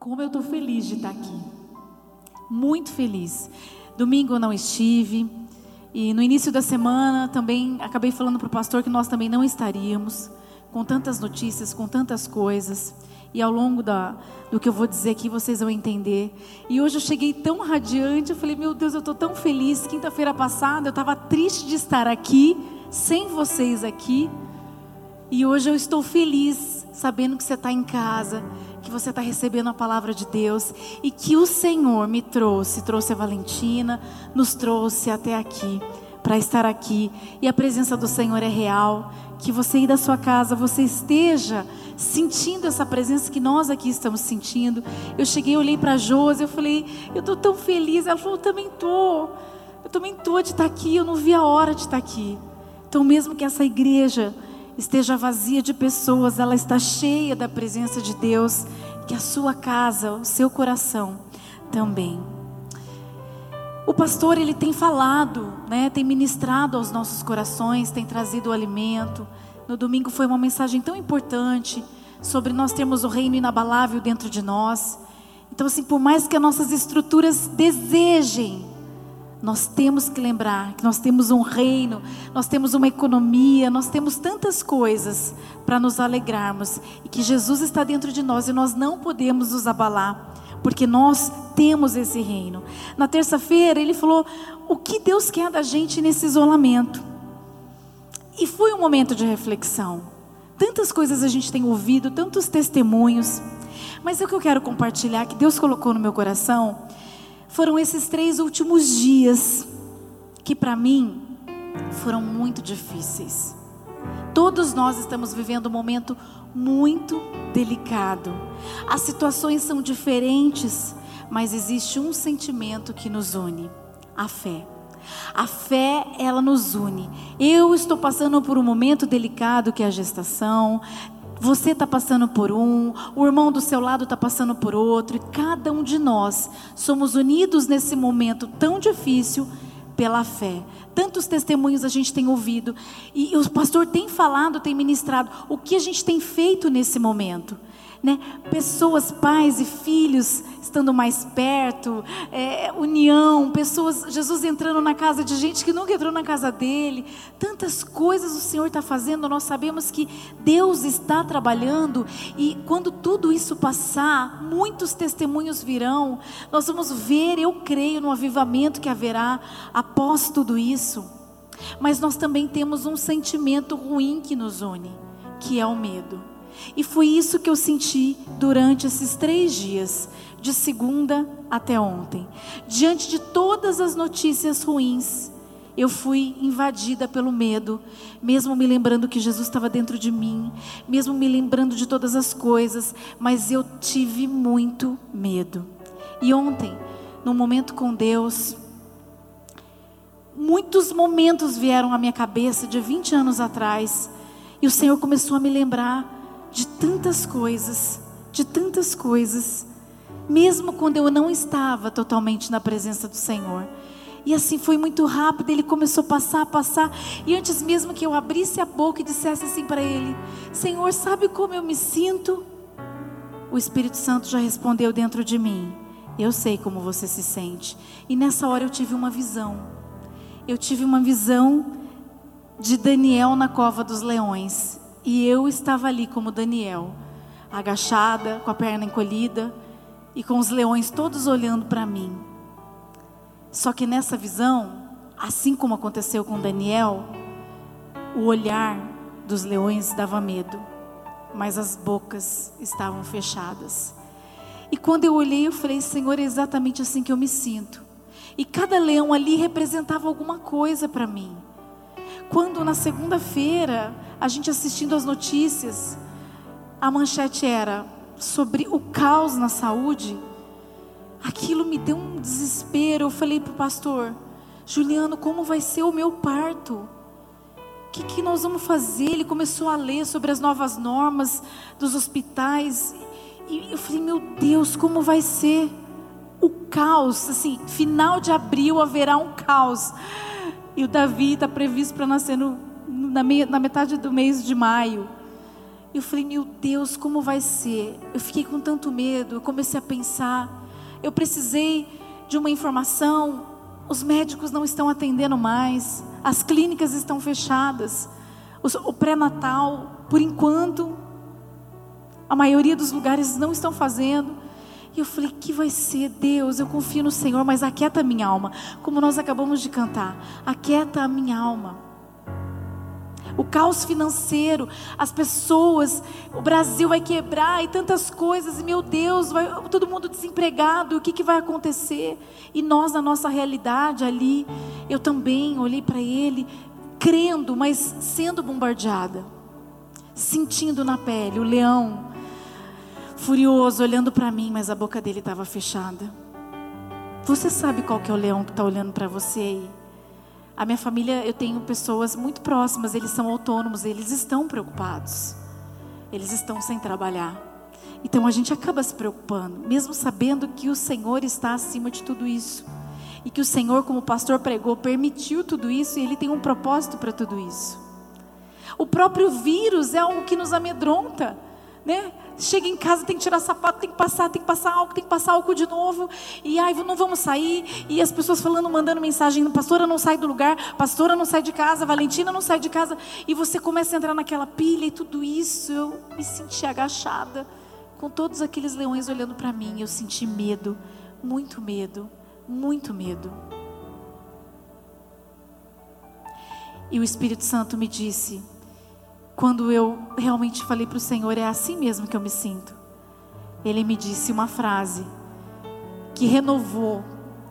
Como eu estou feliz de estar aqui. Muito feliz. Domingo eu não estive. E no início da semana também acabei falando para o pastor que nós também não estaríamos. Com tantas notícias, com tantas coisas. E ao longo da, do que eu vou dizer aqui, vocês vão entender. E hoje eu cheguei tão radiante, eu falei, meu Deus, eu estou tão feliz. Quinta-feira passada eu estava triste de estar aqui, sem vocês aqui. E hoje eu estou feliz, sabendo que você está em casa, que você está recebendo a palavra de Deus e que o Senhor me trouxe, trouxe a Valentina, nos trouxe até aqui para estar aqui e a presença do Senhor é real. Que você aí da sua casa, você esteja sentindo essa presença que nós aqui estamos sentindo. Eu cheguei, olhei para Josi, eu falei, eu estou tão feliz. Ela falou, eu também estou. Eu também estou de estar aqui, eu não vi a hora de estar aqui. Então, mesmo que essa igreja esteja vazia de pessoas, ela está cheia da presença de Deus, que a sua casa, o seu coração também. O pastor ele tem falado, né, tem ministrado aos nossos corações, tem trazido o alimento. No domingo foi uma mensagem tão importante sobre nós termos o reino inabalável dentro de nós. Então assim, por mais que as nossas estruturas desejem nós temos que lembrar que nós temos um reino, nós temos uma economia, nós temos tantas coisas para nos alegrarmos e que Jesus está dentro de nós e nós não podemos nos abalar, porque nós temos esse reino. Na terça-feira ele falou o que Deus quer da gente nesse isolamento. E foi um momento de reflexão. Tantas coisas a gente tem ouvido, tantos testemunhos, mas o que eu quero compartilhar que Deus colocou no meu coração foram esses três últimos dias que para mim foram muito difíceis. Todos nós estamos vivendo um momento muito delicado. As situações são diferentes, mas existe um sentimento que nos une: a fé. A fé, ela nos une. Eu estou passando por um momento delicado que é a gestação. Você está passando por um, o irmão do seu lado está passando por outro, e cada um de nós somos unidos nesse momento tão difícil pela fé. Tantos testemunhos a gente tem ouvido, e o pastor tem falado, tem ministrado, o que a gente tem feito nesse momento né? Pessoas, pais e filhos estando mais perto, é, união, pessoas, Jesus entrando na casa de gente que nunca entrou na casa dele. Tantas coisas o Senhor está fazendo, nós sabemos que Deus está trabalhando e quando tudo isso passar, muitos testemunhos virão. Nós vamos ver, eu creio, no avivamento que haverá após tudo isso. Mas nós também temos um sentimento ruim que nos une, que é o medo. E foi isso que eu senti durante esses três dias, de segunda até ontem. Diante de todas as notícias ruins, eu fui invadida pelo medo, mesmo me lembrando que Jesus estava dentro de mim, mesmo me lembrando de todas as coisas, mas eu tive muito medo. E ontem, num momento com Deus, muitos momentos vieram à minha cabeça de 20 anos atrás, e o Senhor começou a me lembrar de tantas coisas, de tantas coisas, mesmo quando eu não estava totalmente na presença do Senhor. E assim foi muito rápido, ele começou a passar, a passar, e antes mesmo que eu abrisse a boca e dissesse assim para ele: Senhor, sabe como eu me sinto? O Espírito Santo já respondeu dentro de mim: Eu sei como você se sente. E nessa hora eu tive uma visão. Eu tive uma visão de Daniel na cova dos leões. E eu estava ali como Daniel, agachada, com a perna encolhida e com os leões todos olhando para mim. Só que nessa visão, assim como aconteceu com Daniel, o olhar dos leões dava medo, mas as bocas estavam fechadas. E quando eu olhei, eu falei: Senhor, é exatamente assim que eu me sinto. E cada leão ali representava alguma coisa para mim. Quando na segunda-feira a gente assistindo as notícias, a manchete era sobre o caos na saúde. Aquilo me deu um desespero. Eu falei para o pastor, Juliano, como vai ser o meu parto? O que, que nós vamos fazer? Ele começou a ler sobre as novas normas dos hospitais. E eu falei, meu Deus, como vai ser o caos? Assim, final de abril haverá um caos. E o Davi está previsto para nascer no na, meia, na metade do mês de maio. Eu falei, meu Deus, como vai ser? Eu fiquei com tanto medo, eu comecei a pensar. Eu precisei de uma informação. Os médicos não estão atendendo mais, as clínicas estão fechadas, o pré-natal, por enquanto, a maioria dos lugares não estão fazendo. E eu falei, que vai ser, Deus? Eu confio no Senhor, mas aquieta a minha alma, como nós acabamos de cantar. Aquieta a minha alma o caos financeiro, as pessoas, o Brasil vai quebrar e tantas coisas, e meu Deus, vai, todo mundo desempregado, o que, que vai acontecer? E nós, na nossa realidade ali, eu também olhei para ele, crendo, mas sendo bombardeada, sentindo na pele o leão, furioso, olhando para mim, mas a boca dele estava fechada. Você sabe qual que é o leão que está olhando para você aí? A minha família, eu tenho pessoas muito próximas, eles são autônomos, eles estão preocupados. Eles estão sem trabalhar. Então a gente acaba se preocupando, mesmo sabendo que o Senhor está acima de tudo isso. E que o Senhor, como o pastor pregou, permitiu tudo isso e ele tem um propósito para tudo isso. O próprio vírus é algo que nos amedronta, né? Chega em casa, tem que tirar sapato, tem que passar, tem que passar álcool, tem que passar álcool de novo. E ai, não vamos sair. E as pessoas falando, mandando mensagem: pastora não sai do lugar, pastora não sai de casa, Valentina não sai de casa. E você começa a entrar naquela pilha e tudo isso. Eu me senti agachada, com todos aqueles leões olhando para mim. Eu senti medo, muito medo, muito medo. E o Espírito Santo me disse: quando eu realmente falei para o Senhor, é assim mesmo que eu me sinto. Ele me disse uma frase que renovou,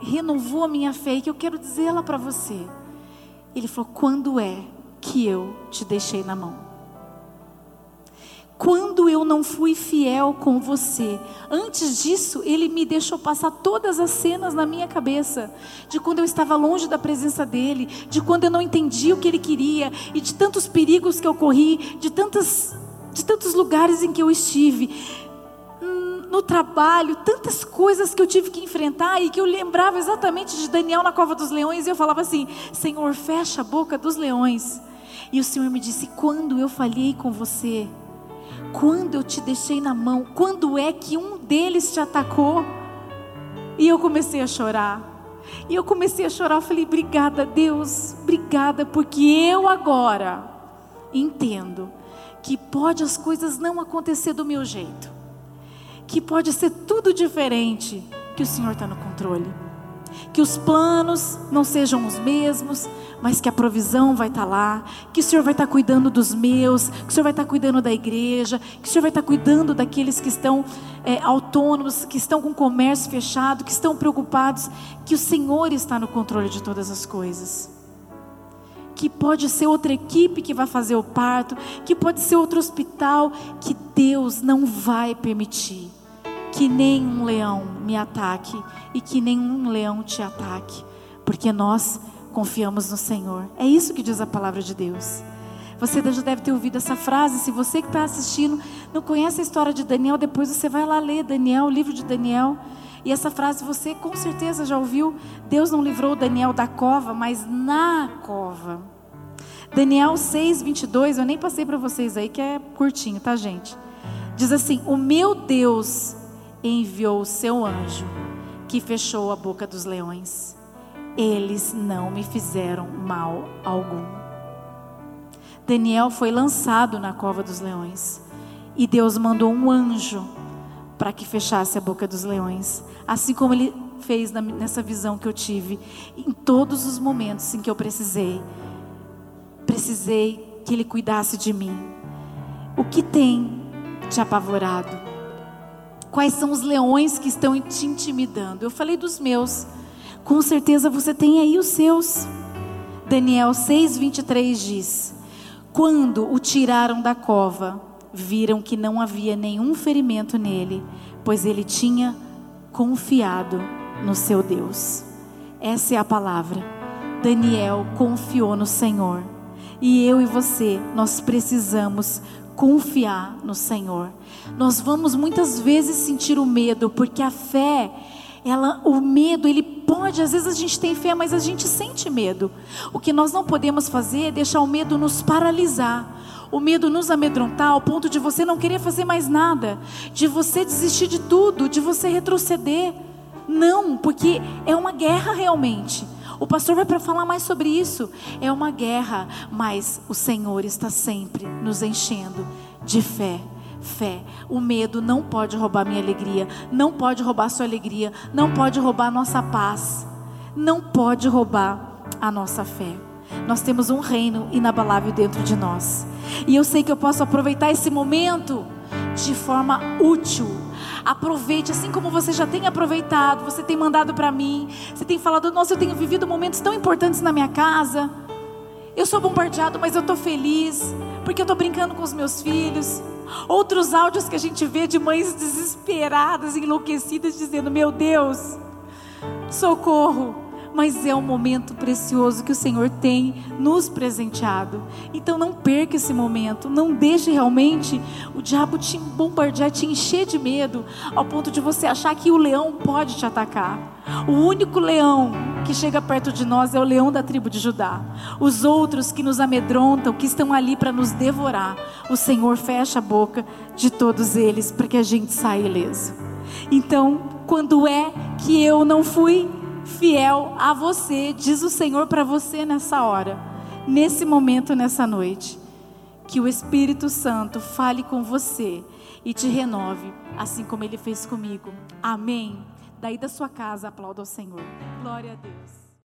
renovou a minha fé e que eu quero dizê-la para você. Ele falou: Quando é que eu te deixei na mão? Quando eu não fui fiel com você, antes disso, ele me deixou passar todas as cenas na minha cabeça, de quando eu estava longe da presença dele, de quando eu não entendia o que ele queria, e de tantos perigos que eu corri, de, tantas, de tantos lugares em que eu estive, hum, no trabalho, tantas coisas que eu tive que enfrentar e que eu lembrava exatamente de Daniel na cova dos leões, e eu falava assim: Senhor, fecha a boca dos leões. E o Senhor me disse: Quando eu falhei com você, quando eu te deixei na mão? Quando é que um deles te atacou? E eu comecei a chorar. E eu comecei a chorar. Eu falei: Obrigada, Deus. Obrigada, porque eu agora entendo que pode as coisas não acontecer do meu jeito. Que pode ser tudo diferente. Que o Senhor está no controle que os planos não sejam os mesmos, mas que a provisão vai estar lá, que o Senhor vai estar cuidando dos meus, que o Senhor vai estar cuidando da igreja, que o Senhor vai estar cuidando daqueles que estão é, autônomos, que estão com o comércio fechado, que estão preocupados, que o Senhor está no controle de todas as coisas. Que pode ser outra equipe que vai fazer o parto, que pode ser outro hospital, que Deus não vai permitir que nenhum leão me ataque e que nenhum leão te ataque, porque nós confiamos no Senhor. É isso que diz a palavra de Deus. Você já deve ter ouvido essa frase. Se você que está assistindo não conhece a história de Daniel, depois você vai lá ler Daniel, o livro de Daniel. E essa frase você com certeza já ouviu. Deus não livrou Daniel da cova, mas na cova. Daniel 6, 22, eu nem passei para vocês aí, que é curtinho, tá, gente? Diz assim: O meu Deus enviou o seu anjo, que fechou a boca dos leões. Eles não me fizeram mal algum. Daniel foi lançado na cova dos leões e Deus mandou um anjo para que fechasse a boca dos leões, assim como ele fez nessa visão que eu tive em todos os momentos em que eu precisei, precisei que ele cuidasse de mim. O que tem te apavorado? Quais são os leões que estão te intimidando? Eu falei dos meus. Com certeza você tem aí os seus. Daniel 6:23 diz: Quando o tiraram da cova, viram que não havia nenhum ferimento nele, pois ele tinha confiado no seu Deus. Essa é a palavra. Daniel confiou no Senhor. E eu e você, nós precisamos confiar no Senhor. Nós vamos muitas vezes sentir o medo, porque a fé, ela, o medo, ele pode, às vezes a gente tem fé, mas a gente sente medo. O que nós não podemos fazer é deixar o medo nos paralisar. o medo nos amedrontar ao ponto de você não querer fazer mais nada, de você desistir de tudo, de você retroceder. Não, porque é uma guerra realmente. O pastor vai para falar mais sobre isso. É uma guerra, mas o Senhor está sempre nos enchendo de fé. Fé. O medo não pode roubar minha alegria, não pode roubar sua alegria, não pode roubar nossa paz, não pode roubar a nossa fé. Nós temos um reino inabalável dentro de nós. E eu sei que eu posso aproveitar esse momento de forma útil. Aproveite, assim como você já tem aproveitado, você tem mandado para mim, você tem falado, nossa, eu tenho vivido momentos tão importantes na minha casa. Eu sou bombardeado, mas eu estou feliz, porque eu estou brincando com os meus filhos. Outros áudios que a gente vê de mães desesperadas, enlouquecidas, dizendo: Meu Deus, socorro mas é um momento precioso que o Senhor tem nos presenteado. Então não perca esse momento, não deixe realmente o diabo te bombardear, te encher de medo, ao ponto de você achar que o leão pode te atacar. O único leão que chega perto de nós é o leão da tribo de Judá. Os outros que nos amedrontam, que estão ali para nos devorar, o Senhor fecha a boca de todos eles para que a gente saia ileso. Então, quando é que eu não fui fiel a você, diz o Senhor para você nessa hora, nesse momento, nessa noite. Que o Espírito Santo fale com você e te renove, assim como ele fez comigo. Amém. Daí da sua casa, aplauda ao Senhor. Glória a Deus.